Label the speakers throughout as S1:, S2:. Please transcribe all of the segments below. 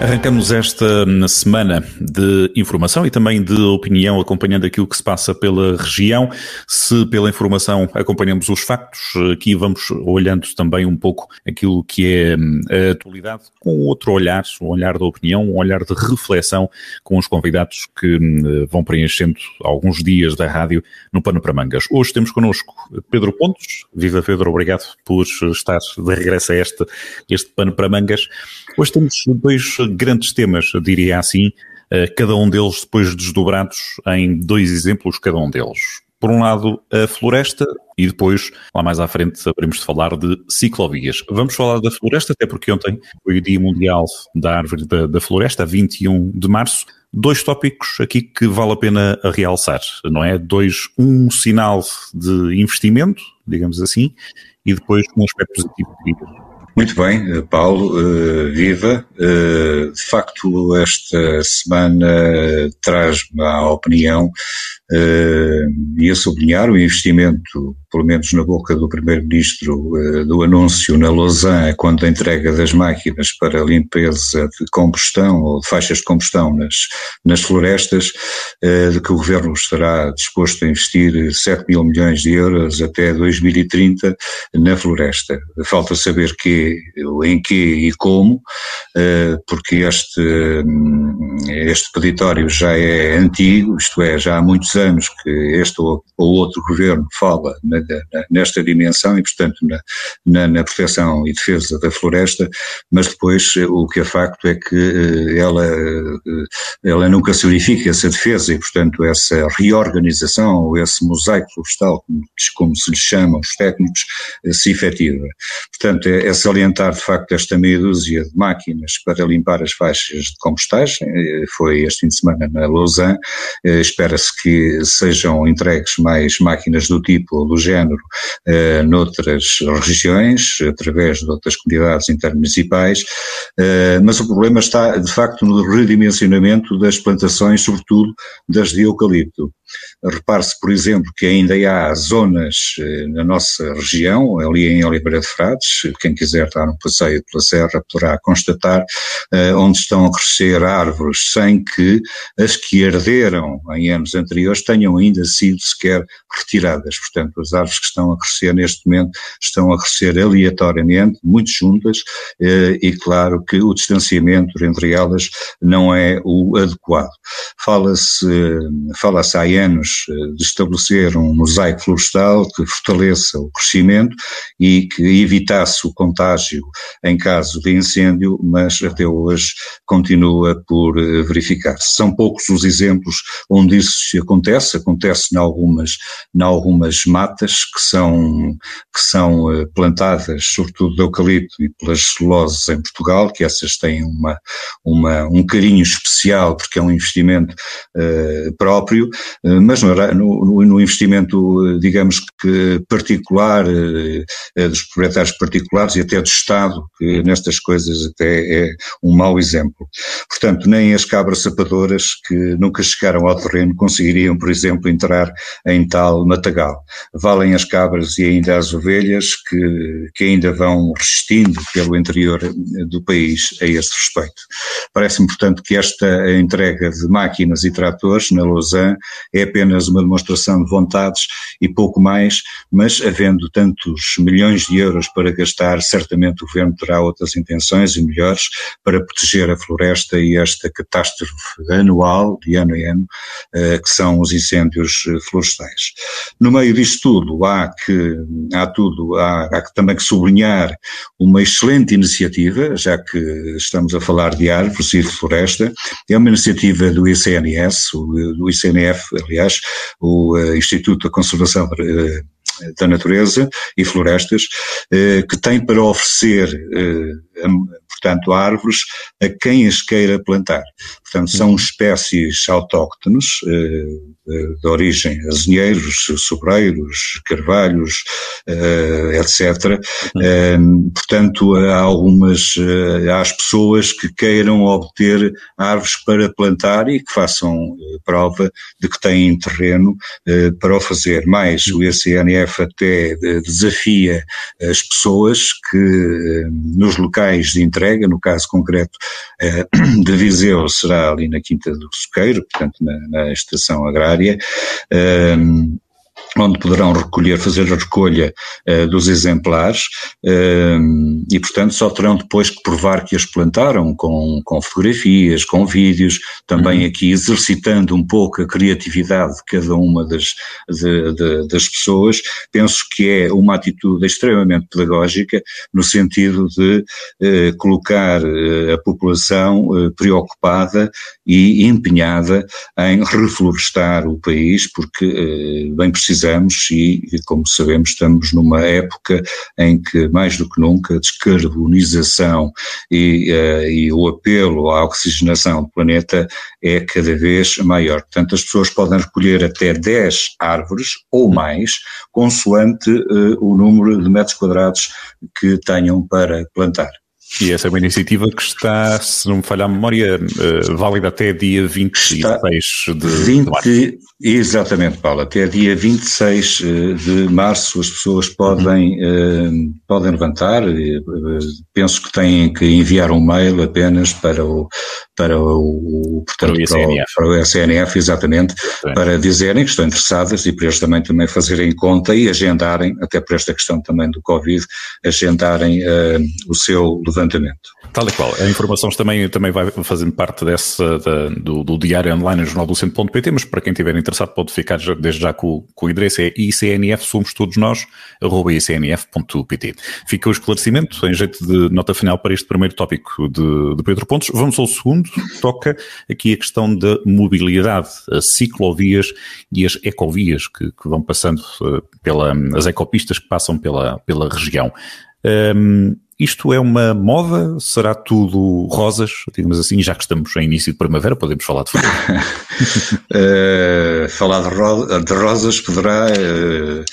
S1: Arrancamos esta semana de informação e também de opinião, acompanhando aquilo que se passa pela região. Se pela informação acompanhamos os factos, aqui vamos olhando também um pouco aquilo que é hum, a atualidade, com outro olhar, um olhar da opinião, um olhar de reflexão com os convidados que hum, vão preenchendo alguns dias da rádio no Pano para Mangas. Hoje temos connosco Pedro Pontos. Viva Pedro, obrigado por estar de regresso a este, este Pano para Mangas. Hoje temos dois grandes temas, diria assim, eh, cada um deles depois desdobrados em dois exemplos, cada um deles. Por um lado, a floresta e depois, lá mais à frente, abrimos de falar de ciclovias. Vamos falar da floresta, até porque ontem foi o Dia Mundial da Árvore da, da Floresta, 21 de março. Dois tópicos aqui que vale a pena realçar, não é? Dois, um sinal de investimento, digamos assim, e depois um aspecto positivo
S2: muito bem, eh, Paulo, uh, viva. Uh, de facto, esta semana traz-me a opinião uh, e a sublinhar o investimento pelo menos na boca do Primeiro-Ministro, eh, do anúncio na Lausanne quando a entrega das máquinas para limpeza de combustão ou de faixas de combustão nas, nas florestas, eh, de que o Governo estará disposto a investir 7 mil milhões de euros até 2030 na floresta. Falta saber que, em que e como, eh, porque este, este peditório já é antigo, isto é, já há muitos anos que este ou outro Governo fala na nesta dimensão e, portanto, na, na, na, proteção e defesa da floresta, mas depois eh, o que é facto é que eh, ela, eh, ela nunca se verifica, essa defesa e, portanto, essa reorganização, ou esse mosaico florestal, como, se lhe chamam os técnicos, se efetiva. Portanto, é, é salientar, de facto, esta meia dúzia de máquinas para limpar as faixas de compostagem, foi este fim de semana na Lausanne, espera-se que sejam entregues mais máquinas do tipo do género género eh, noutras regiões, através de outras comunidades intermunicipais, eh, mas o problema está, de facto, no redimensionamento das plantações, sobretudo das de eucalipto. Repare-se, por exemplo, que ainda há zonas eh, na nossa região, ali em Oliveira de Frades, quem quiser dar um passeio pela serra poderá constatar, eh, onde estão a crescer árvores sem que as que arderam em anos anteriores tenham ainda sido sequer retiradas. Portanto, as árvores que estão a crescer neste momento estão a crescer aleatoriamente, muito juntas, eh, e claro que o distanciamento entre elas não é o adequado. Fala-se fala há anos eh, de estabelecer um mosaico florestal que fortaleça o crescimento e que evitasse o contágio em caso de incêndio, mas até hoje continua por eh, verificar-se. São poucos os exemplos onde isso acontece, acontece em algumas, em algumas matas que são, que são eh, plantadas, sobretudo de eucalipto e pelas celuloses em Portugal, que essas têm uma, uma, um carinho especial porque é um investimento uh, próprio, mas no, no, investimento, digamos que particular, uh, dos proprietários particulares e até do Estado, que nestas coisas até é um mau exemplo. Portanto, nem as cabras sapadoras que nunca chegaram ao terreno conseguiriam, por exemplo, entrar em tal matagal. Valem as cabras e ainda as ovelhas que, que ainda vão resistindo pelo interior do país a esse respeito. Parece-me, portanto, que esta entrega de máquinas e tratores na Lausanne é apenas uma demonstração de vontades e pouco mais, mas havendo tantos milhões de euros para gastar, certamente o governo terá outras intenções e melhores para proteger a floresta e esta catástrofe anual, de ano em ano, eh, que são os incêndios eh, florestais. No meio disto tudo, há que, há tudo, há, há que também que sublinhar uma excelente iniciativa, já que estamos a falar de árvores e de floresta, é uma iniciativa do ICNS, do ICNF, aliás, o uh, Instituto da Conservação uh, da Natureza e Florestas, uh, que tem para oferecer, portanto, árvores a quem as queira plantar. Portanto são uhum. espécies autóctones, de origem azinheiros, sobreiros, carvalhos, etc. Uhum. Portanto, há algumas, há as pessoas que queiram obter árvores para plantar e que façam prova de que têm terreno para o fazer. Mais, o ECNF até desafia as pessoas que nos locais de entrega, no caso concreto de Viseu, será ali na Quinta do Soqueiro, portanto na, na estação agrária, um, onde poderão recolher, fazer a recolha uh, dos exemplares uh, e, portanto, só terão depois que provar que as plantaram com, com fotografias, com vídeos, também uhum. aqui exercitando um pouco a criatividade de cada uma das, de, de, das pessoas. Penso que é uma atitude extremamente pedagógica no sentido de uh, colocar a população preocupada e empenhada em reflorestar o país, porque bem precisa precisamos e, como sabemos, estamos numa época em que, mais do que nunca, a descarbonização e, uh, e o apelo à oxigenação do planeta é cada vez maior. Portanto, as pessoas podem recolher até 10 árvores ou mais, consoante uh, o número de metros quadrados que tenham para plantar.
S1: E essa é uma iniciativa que está, se não me falhar a memória, uh, válida até dia 26 está de, 20, de março.
S2: Exatamente, Paulo. Até dia 26 eh, de março as pessoas podem, uhum. uh, podem levantar. Uh, penso que têm que enviar um mail apenas para o, para o, portanto, para o, ICNF. Para o, SNF, exatamente, Sim. para dizerem que estão interessadas e para eles também, também fazerem conta e agendarem, até por esta questão também do Covid, agendarem o seu levantamento.
S1: Tal e qual. A informação também, também vai fazendo parte dessa, da, do, do, diário online jornal do centro.pt, mas para quem estiver interessado pode ficar desde já com, com o endereço é icnf, somos todos nós, arroba icnf.pt. Fica o esclarecimento, em jeito de nota final para este primeiro tópico de, de Pedro Pontos. Vamos ao segundo, toca aqui a questão da mobilidade, as ciclovias e as ecovias que, que vão passando uh, pela, as ecopistas que passam pela, pela região. Um, isto é uma moda? Será tudo rosas? Digamos assim, já que estamos em início de primavera, podemos falar de futuro.
S2: uh, falar de, ro de, rosas poderá. Uh,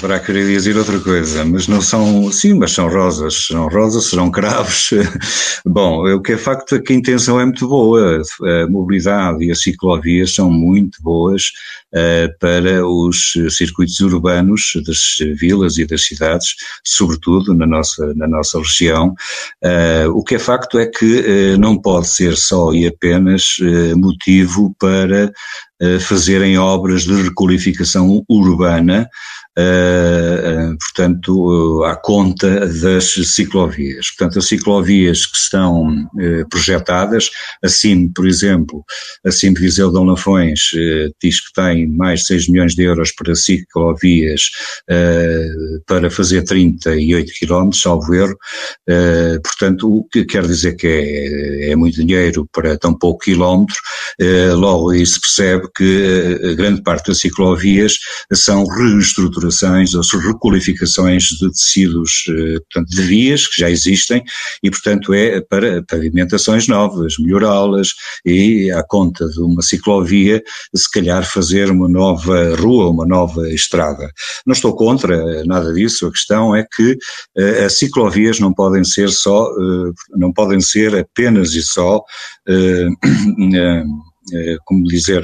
S2: poderá querer dizer outra coisa, mas não são, sim, mas são rosas, são rosas, serão cravos. Bom, o que é facto é que a intenção é muito boa, a mobilidade e as ciclovias são muito boas uh, para os circuitos urbanos das vilas e das cidades, sobretudo na nossa, na nossa região. Uh, o que é facto é que uh, não pode ser só e apenas motivo para fazerem obras de requalificação urbana, portanto, uh, à conta das ciclovias. Portanto, as ciclovias que estão uh, projetadas, assim, por exemplo, assim Viseu Dom Lafões diz que tem mais de 6 milhões de euros para ciclovias para fazer 38 quilómetros, salvo erro, portanto, o que quer dizer que é, é muito dinheiro para tão pouco quilómetro, logo aí se percebe que grande parte das ciclovias são reestruturadas reestruturações ou requalificações de tecidos, eh, portanto, de vias que já existem e, portanto, é para pavimentações novas, melhorá-las e, à conta de uma ciclovia, se calhar fazer uma nova rua, uma nova estrada. Não estou contra nada disso, a questão é que uh, as ciclovias não podem ser só, uh, não podem ser apenas e só uh, como dizer,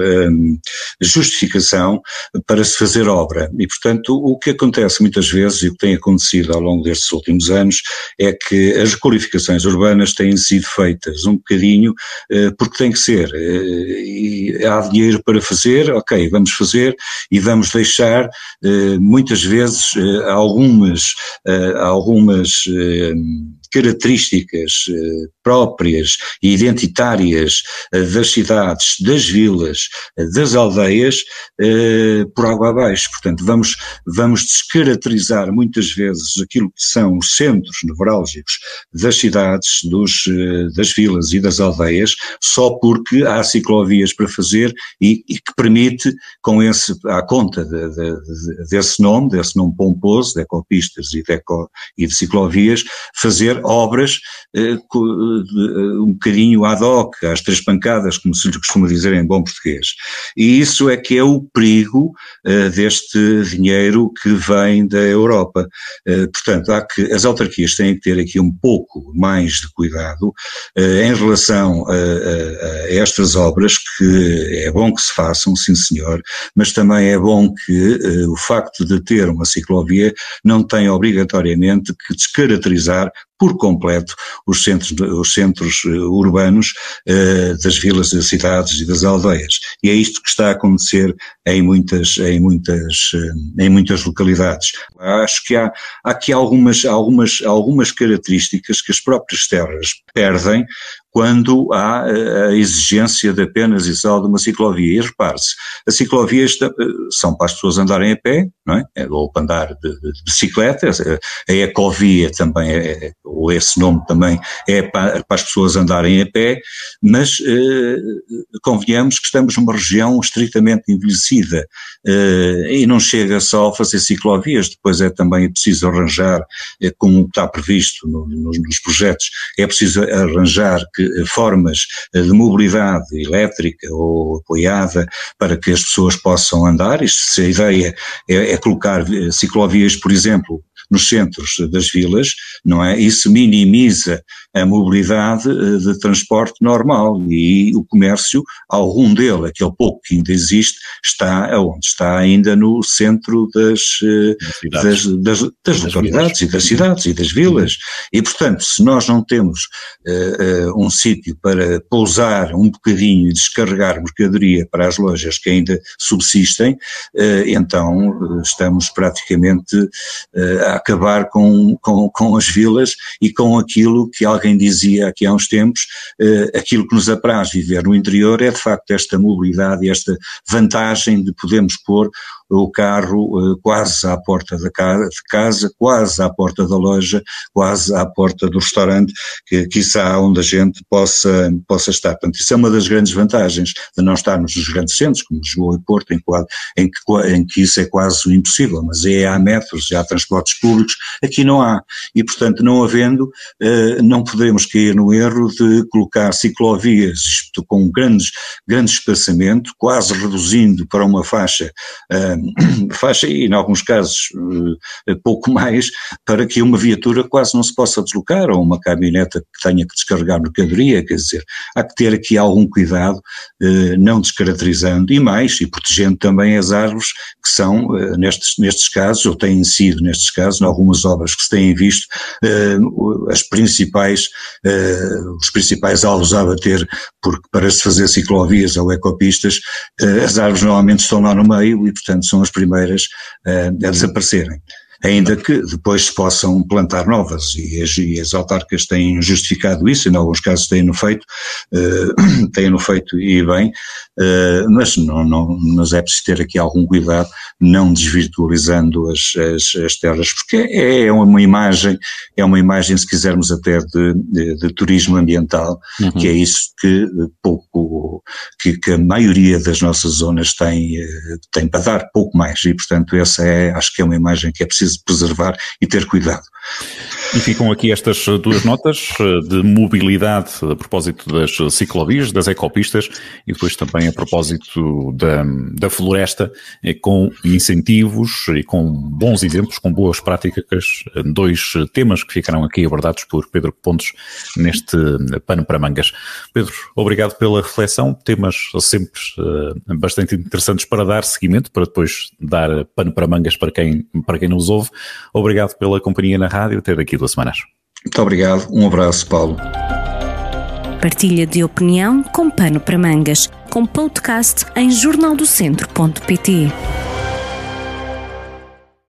S2: justificação para se fazer obra. E, portanto, o que acontece muitas vezes e o que tem acontecido ao longo destes últimos anos é que as requalificações urbanas têm sido feitas um bocadinho eh, porque tem que ser. Eh, e há dinheiro para fazer, ok, vamos fazer e vamos deixar muitas vezes algumas, algumas características eh, próprias e identitárias eh, das cidades, das vilas, eh, das aldeias, por água abaixo. Portanto, vamos, vamos descaracterizar muitas vezes aquilo que são os centros nevrálgicos das cidades, dos, das vilas e das aldeias, só porque há ciclovias para fazer e, e que permite, com esse, à conta de, de, de, desse nome, desse nome pomposo, de ecopistas e de, eco, e de ciclovias, fazer obras um bocadinho ad hoc, às três pancadas, como se lhe costuma dizer em bom português. E isso é que é o perigo deste dinheiro que vem da Europa. portanto, há que, as autarquias têm que ter aqui um pouco mais de cuidado em relação a, a, a estas obras, que é bom que se façam, sim senhor, mas também é bom que o facto de ter uma ciclovia não tem obrigatoriamente que descaracterizar por completo os centros, os centros eh, urbanos uh, das vilas, das cidades e das aldeias. E é isto que está a acontecer em muitas, em muitas, uh, em muitas localidades. Acho que há, há aqui algumas, algumas, algumas características que as próprias terras perdem quando há a exigência de apenas e só de uma ciclovia. E repare-se, as ciclovias são para as pessoas andarem a pé, não é? é ou para andar de, de bicicleta, a ecovia também é, ou esse nome também é para, para as pessoas andarem a pé, mas eh, convenhamos que estamos numa região estritamente envelhecida eh, e não chega só a fazer ciclovias, depois é também preciso arranjar, eh, como está previsto no, nos, nos projetos, é preciso arranjar que, formas de mobilidade elétrica ou apoiada para que as pessoas possam andar. Isto, se a ideia é, é colocar ciclovias, por exemplo, nos centros das vilas, não é? Isso minimiza a mobilidade eh, de transporte normal e o comércio, algum dele, aquele pouco que ainda existe, está aonde? Está ainda no centro das, eh, das, das, das, das localidades e das cidades e das vilas. E, portanto, se nós não temos uh, uh, um sítio para pousar um bocadinho e descarregar mercadoria para as lojas que ainda subsistem, uh, então estamos praticamente acabar com, com, com as vilas e com aquilo que alguém dizia aqui há uns tempos, uh, aquilo que nos apraz viver no interior é de facto esta mobilidade e esta vantagem de podermos pôr o carro uh, quase à porta da casa, quase à porta da loja, quase à porta do restaurante, que quiçá onde a gente possa, possa estar. Portanto, isso é uma das grandes vantagens de não estarmos nos grandes centros, como Lisboa e Porto, em, em, que, em que isso é quase impossível, mas é, há metros, há transportes públicos, aqui não há. E, portanto, não havendo, uh, não podemos cair no erro de colocar ciclovias com grandes, grande espaçamento, quase reduzindo para uma faixa uh, faixa e, em alguns casos, eh, pouco mais, para que uma viatura quase não se possa deslocar, ou uma caminhoneta que tenha que descarregar mercadoria, quer dizer, há que ter aqui algum cuidado, eh, não descaracterizando, e mais, e protegendo também as árvores, que são, eh, nestes, nestes casos, ou têm sido nestes casos, em algumas obras que se têm visto, as principais, os principais alvos a bater, porque para se fazer ciclovias ou ecopistas, as árvores normalmente estão lá no meio e, portanto, são as primeiras uh, a desaparecerem ainda que depois se possam plantar novas, e as, e as autarcas têm justificado isso, em alguns casos têm-no feito, uh, têm-no feito e bem, uh, mas, não, não, mas é preciso ter aqui algum cuidado, não desvirtualizando as, as, as terras, porque é, é uma imagem, é uma imagem, se quisermos até de, de, de turismo ambiental, uhum. que é isso que pouco, que, que, a maioria das nossas zonas tem, eh, tem para dar, pouco mais, e portanto essa é, acho que é uma imagem que é preciso preciso preservar e ter cuidado.
S1: E ficam aqui estas duas notas eh, de mobilidade a propósito das ciclovias, das ecopistas e depois também a propósito da, da floresta, eh, com incentivos e com bons exemplos, com boas práticas, dois temas que ficaram aqui abordados por Pedro Pontes neste pano para mangas. Pedro, obrigado pela reflexão, temas sempre eh, bastante interessantes para dar seguimento, para depois dar pano para mangas para quem, para quem nos ouve. Obrigado pela companhia na rádio, até daqui duas semanas.
S2: Muito obrigado, um abraço, Paulo.
S3: Partilha de opinião com pano para mangas, com podcast em jornaldocentro.pt.